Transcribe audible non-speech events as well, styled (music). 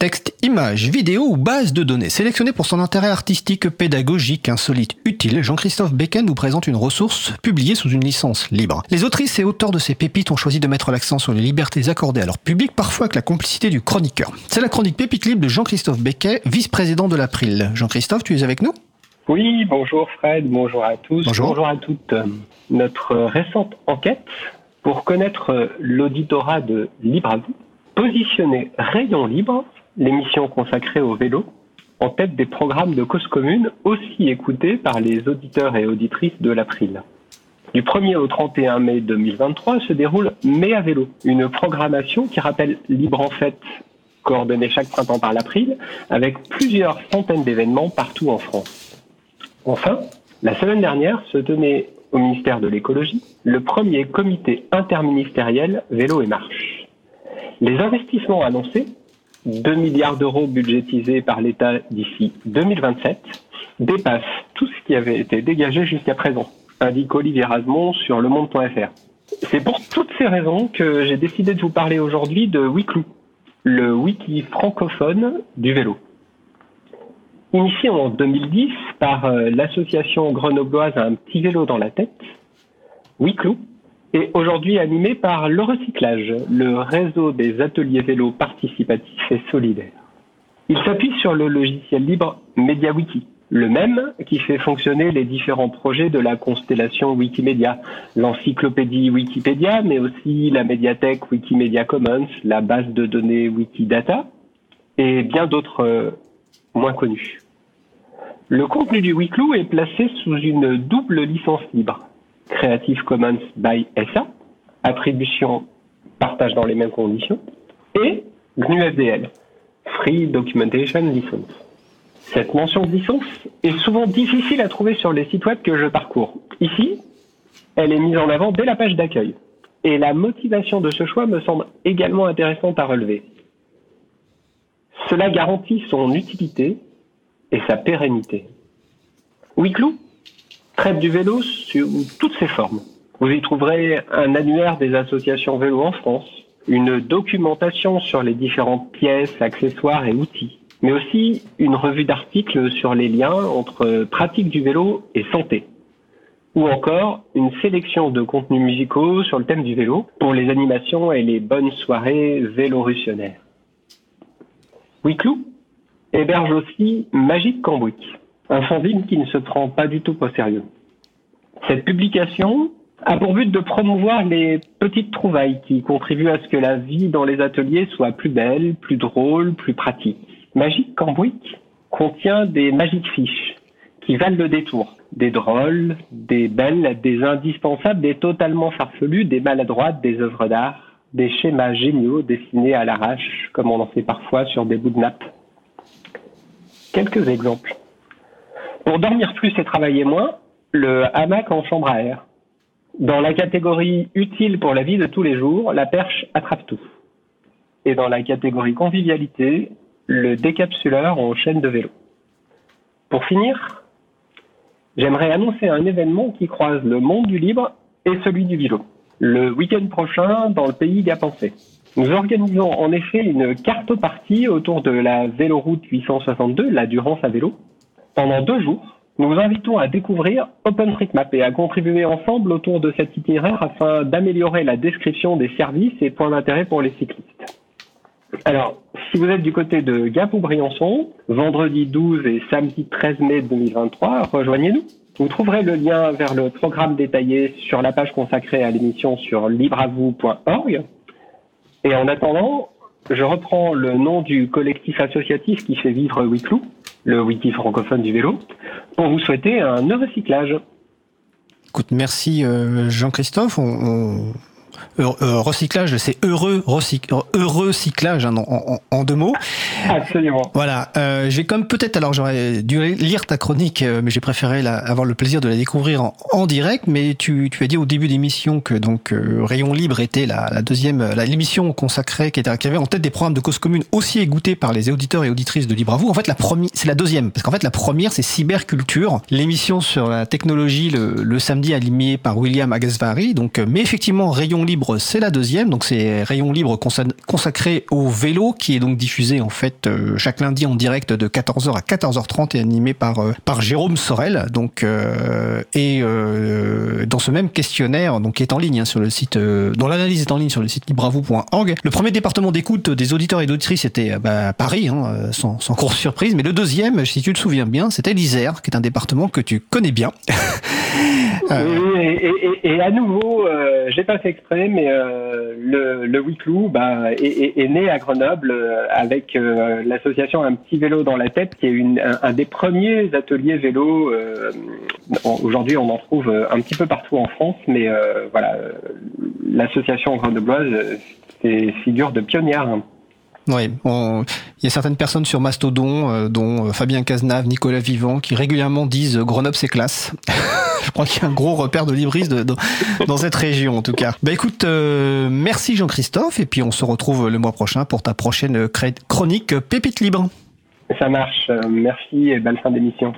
Texte, images, vidéos ou bases de données sélectionnées pour son intérêt artistique, pédagogique, insolite, utile, Jean-Christophe Becken nous présente une ressource publiée sous une licence libre. Les autrices et auteurs de ces pépites ont choisi de mettre l'accent sur les libertés accordées à leur public, parfois avec la complicité du chroniqueur. C'est la chronique Pépite Libre de Jean-Christophe Becquet, vice-président de l'April. Jean-Christophe, tu es avec nous? Oui, bonjour Fred, bonjour à tous, Bonjour. bonjour à toutes. Notre récente enquête pour connaître l'auditorat de Libre à vous, positionner Rayon Libre, l'émission consacrée au vélo, en tête des programmes de cause commune aussi écoutés par les auditeurs et auditrices de l'April. Du 1er au 31 mai 2023 se déroule Mai à vélo, une programmation qui rappelle Libre en fête, coordonnée chaque printemps par l'April, avec plusieurs centaines d'événements partout en France. Enfin, la semaine dernière se tenait au ministère de l'écologie le premier comité interministériel vélo et marche. Les investissements annoncés, 2 milliards d'euros budgétisés par l'État d'ici 2027, dépassent tout ce qui avait été dégagé jusqu'à présent, indique Olivier Rasmont sur lemonde.fr. C'est pour toutes ces raisons que j'ai décidé de vous parler aujourd'hui de Wiclou, le wiki francophone du vélo. Initié en 2010 par euh, l'association grenobloise Un petit vélo dans la tête, Wiclou est aujourd'hui animé par le recyclage, le réseau des ateliers vélo participatifs et solidaires. Il s'appuie sur le logiciel libre MediaWiki, le même qui fait fonctionner les différents projets de la constellation Wikimedia, l'encyclopédie Wikipédia, mais aussi la médiathèque Wikimedia Commons, la base de données Wikidata et bien d'autres euh, moins connus. Le contenu du Wiclou est placé sous une double licence libre. Creative Commons by SA, attribution partage dans les mêmes conditions, et GNU FDL, Free Documentation License. Cette mention de licence est souvent difficile à trouver sur les sites web que je parcours. Ici, elle est mise en avant dès la page d'accueil. Et la motivation de ce choix me semble également intéressante à relever. Cela garantit son utilité et sa pérennité. Wiclou traite du vélo sous toutes ses formes. Vous y trouverez un annuaire des associations vélo en France, une documentation sur les différentes pièces, accessoires et outils, mais aussi une revue d'articles sur les liens entre pratique du vélo et santé, ou encore une sélection de contenus musicaux sur le thème du vélo pour les animations et les bonnes soirées vélorutionnaires. Wiclou héberge aussi Magic Cambouis, un fanzine qui ne se prend pas du tout au sérieux. Cette publication a pour but de promouvoir les petites trouvailles qui contribuent à ce que la vie dans les ateliers soit plus belle, plus drôle, plus pratique. Magic Cambouis contient des magic fiches qui valent le détour. Des drôles, des belles, des indispensables, des totalement farfelus, des maladroites, des œuvres d'art, des schémas géniaux dessinés à l'arrache, comme on en fait parfois sur des bouts de nappe. Quelques exemples. Pour dormir plus et travailler moins, le hamac en chambre à air. Dans la catégorie utile pour la vie de tous les jours, la perche attrape tout. Et dans la catégorie convivialité, le décapsuleur en chaîne de vélo. Pour finir, j'aimerais annoncer un événement qui croise le monde du libre et celui du vélo. Le week-end prochain, dans le pays Gapensé. Nous organisons en effet une carte-partie autour de la véloroute 862, la Durance à vélo. Pendant deux jours, nous vous invitons à découvrir OpenStreetMap et à contribuer ensemble autour de cet itinéraire afin d'améliorer la description des services et points d'intérêt pour les cyclistes. Alors, si vous êtes du côté de Gap ou Briançon, vendredi 12 et samedi 13 mai 2023, rejoignez-nous. Vous trouverez le lien vers le programme détaillé sur la page consacrée à l'émission sur libreavou.org. Et en attendant, je reprends le nom du collectif associatif qui fait vivre Wiclou, le wiki francophone du vélo, pour vous souhaiter un heureux recyclage. Écoute, merci euh, Jean-Christophe. Recyclage, c'est heureux, heureux cyclage hein, en, en- en deux mots. Absolument. Voilà, euh, j'ai comme peut-être, alors j'aurais dû lire ta chronique, euh, mais j'ai préféré la- avoir le plaisir de la découvrir en, en direct. Mais tu, tu as dit au début d'émission que donc euh, Rayon Libre était la, la deuxième, l'émission consacrée qui, était, qui avait en tête des programmes de cause commune aussi écoutés par les auditeurs et auditrices de Libre à vous. En fait, la première, c'est la deuxième, parce qu'en fait la première c'est Cyberculture, l'émission sur la technologie le, le samedi animée par William Agasvari. Donc, euh, mais effectivement, Rayon Libre c'est la deuxième, donc c'est Rayon Libre consa- consacré au vélo qui est donc diffusé en fait transmettent chaque lundi en direct de 14h à 14h30 et animé par par Jérôme Sorel. Donc et dans ce même questionnaire, donc qui est en ligne hein, sur le site, dont l'analyse est en ligne sur le site libravou.org. Le premier département d'écoute des auditeurs et d'auditrices était bah, Paris, hein, sans, sans (laughs) grosse surprise, mais le deuxième, si tu te souviens bien, c'était l'Isère, qui est un département que tu connais bien. (laughs) Oui, et, à nouveau, euh, j'ai pas fait exprès, mais euh, le, le Wiclou bah, est, est, né à Grenoble euh, avec euh, l'association Un petit vélo dans la tête, qui est une, un, des premiers ateliers vélo. Aujourd'hui, on en trouve un petit peu partout en France, mais voilà, l'association grenobloise, c'est figure de pionnière. Oui, il y a certaines personnes sur Mastodon, dont Fabien Cazenave, Nicolas Vivant, qui régulièrement disent Grenoble c'est classe. (laughs) Je crois qu'il y a un gros repère de libristes dans cette région, en tout cas. Bah écoute, euh, merci Jean-Christophe, et puis on se retrouve le mois prochain pour ta prochaine chronique Pépite Libre. Ça marche. Merci et belle fin d'émission.